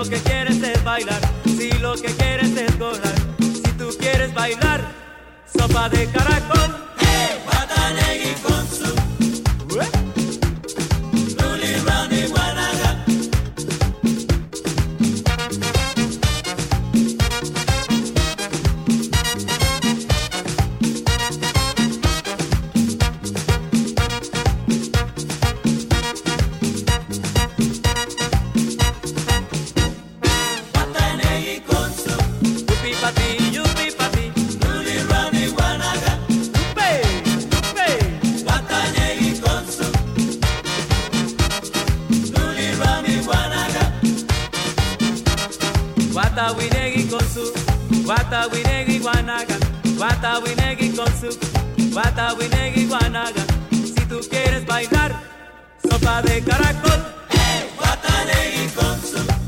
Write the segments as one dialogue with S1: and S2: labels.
S1: Si lo que quieres es bailar, si lo que quieres es gozar, si tú quieres bailar, sopa de caracol,
S2: ¡eh! Hey, con su.
S1: ¿Eh? Caracol,
S3: hey, Guatanay y Consul.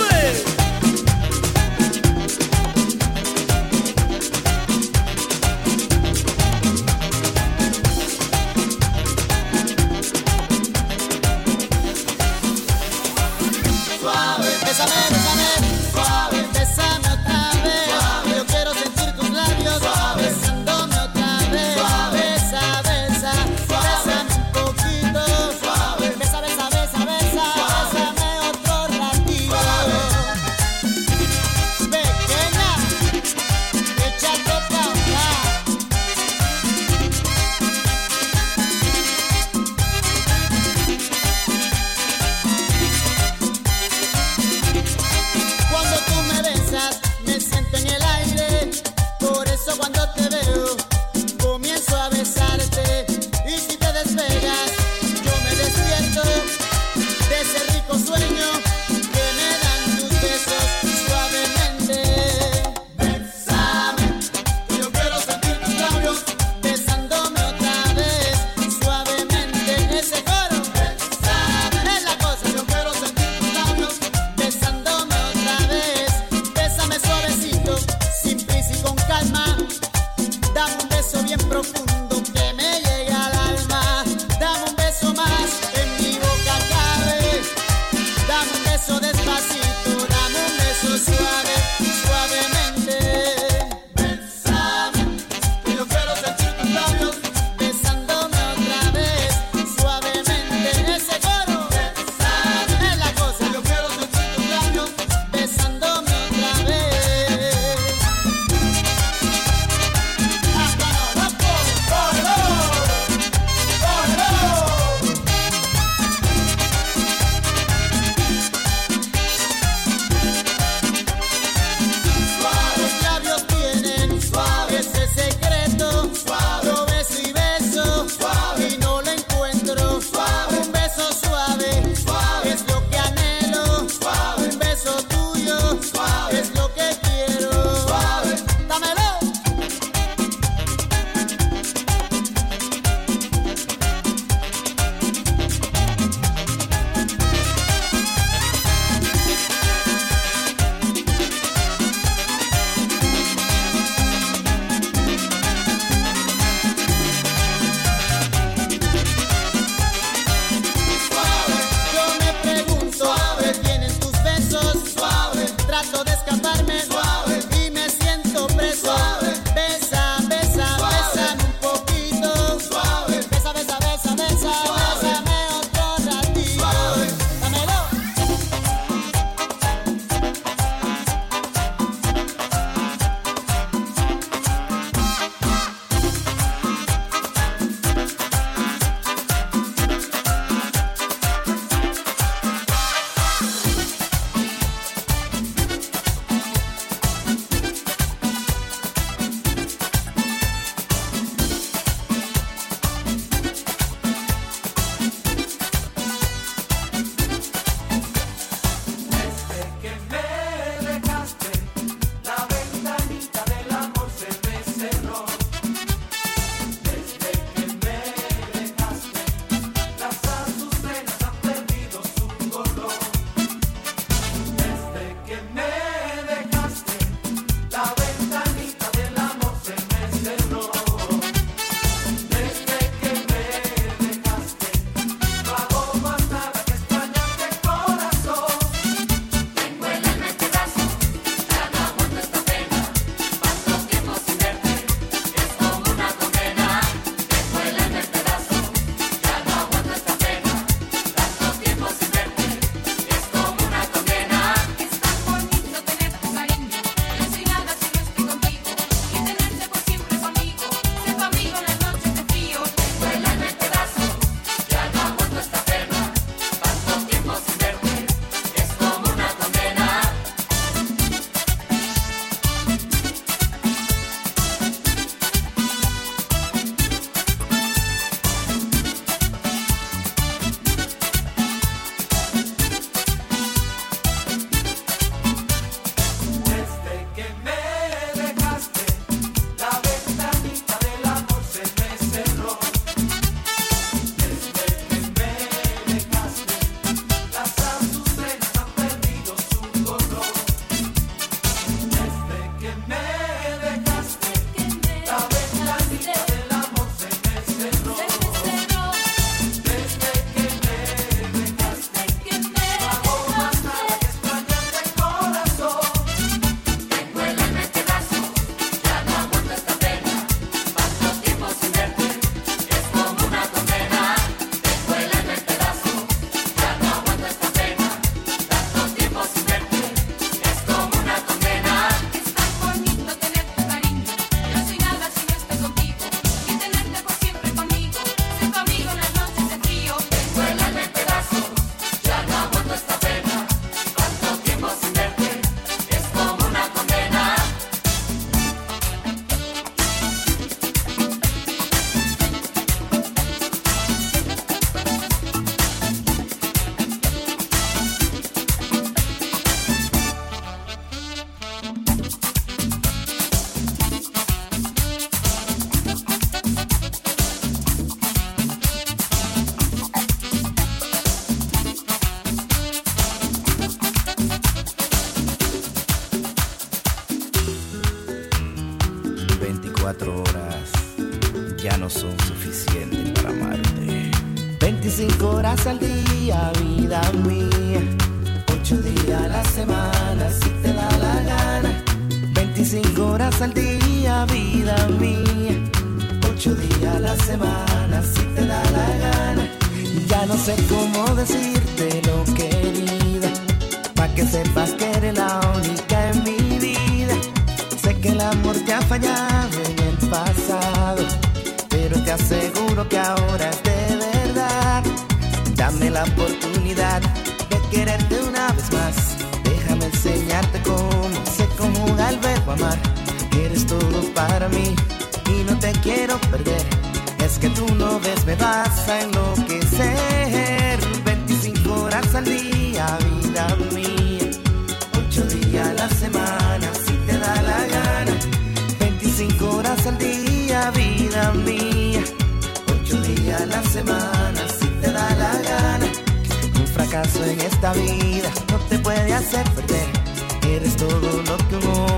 S3: away. 8 días a la semana, si te da la gana. Ya no sé cómo decirte lo querida, pa' que sepas que eres la única en mi vida. Sé que el amor te ha fallado en el pasado, pero te aseguro que ahora es de verdad. Dame la oportunidad de quererte una vez más. Déjame enseñarte cómo se conjuga el verbo amar. Eres todo para mí no te quiero perder. Es que tú no ves, me vas a enloquecer. 25 horas al día, vida mía. 8 días a la semana, si te da la gana. 25 horas al día, vida mía. 8 días a la semana, si te da la gana. Un fracaso en esta vida no te puede hacer perder. Eres todo lo que un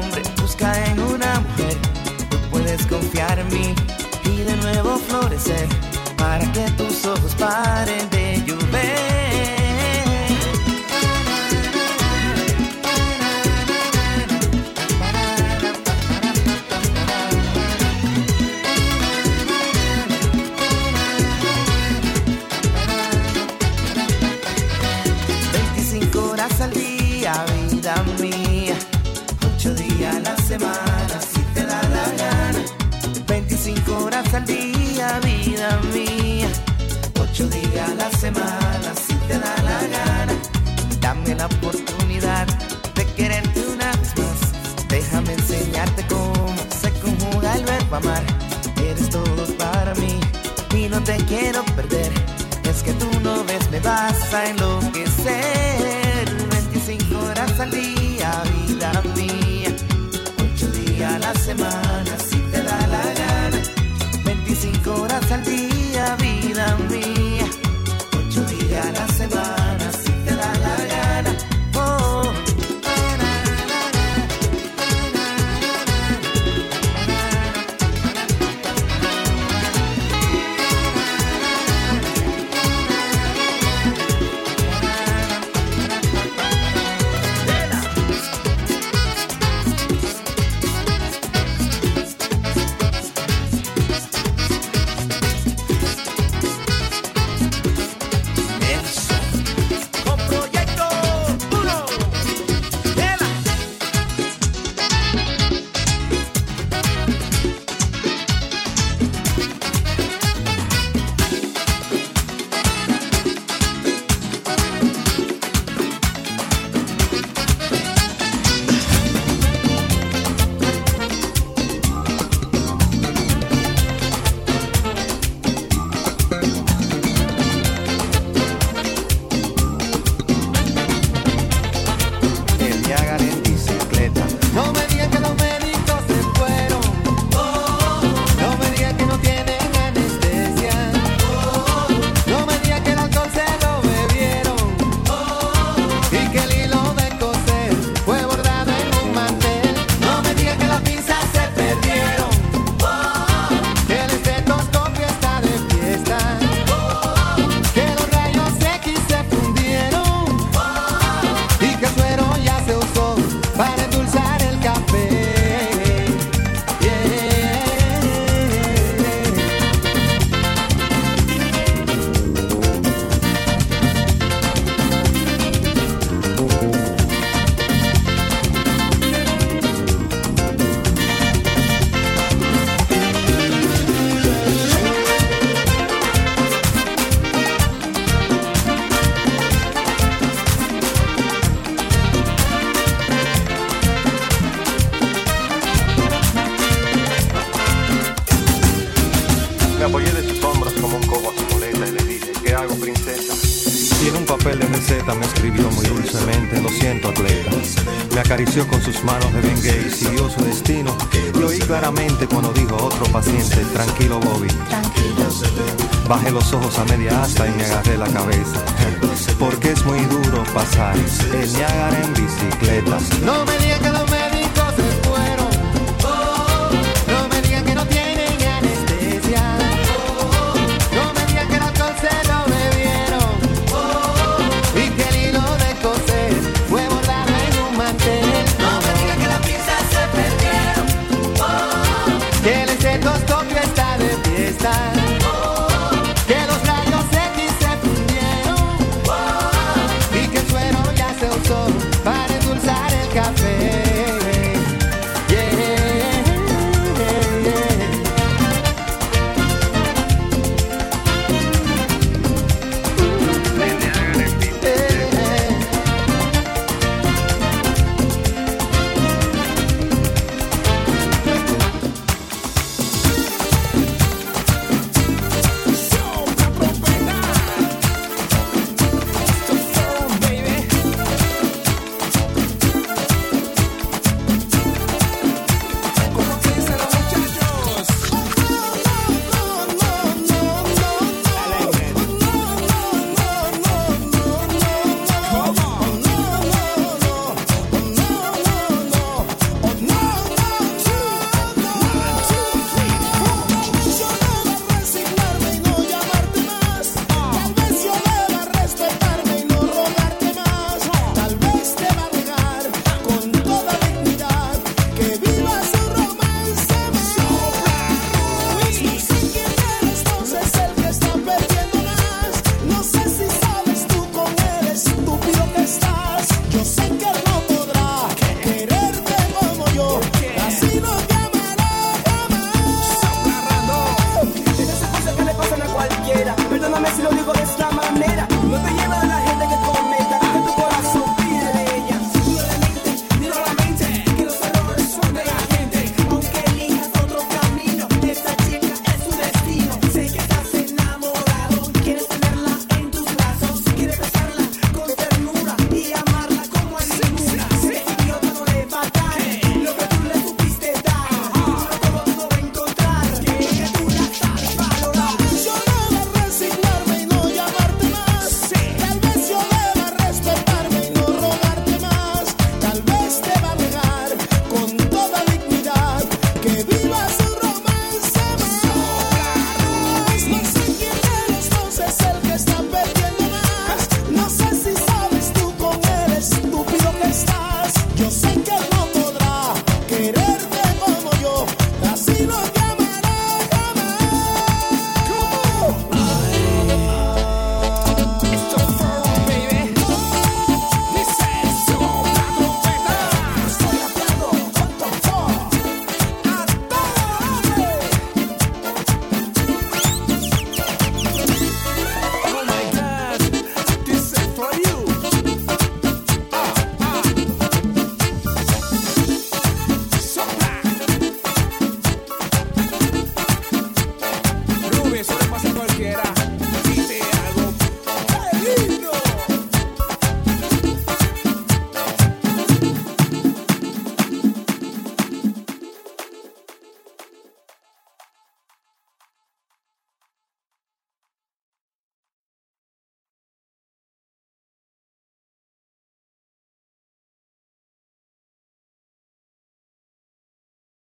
S4: cuando dijo otro paciente, tranquilo Bobby. Bajé los ojos a media asta y me agarré la cabeza. Porque es muy duro pasar el Niágara en bicicleta.
S5: No me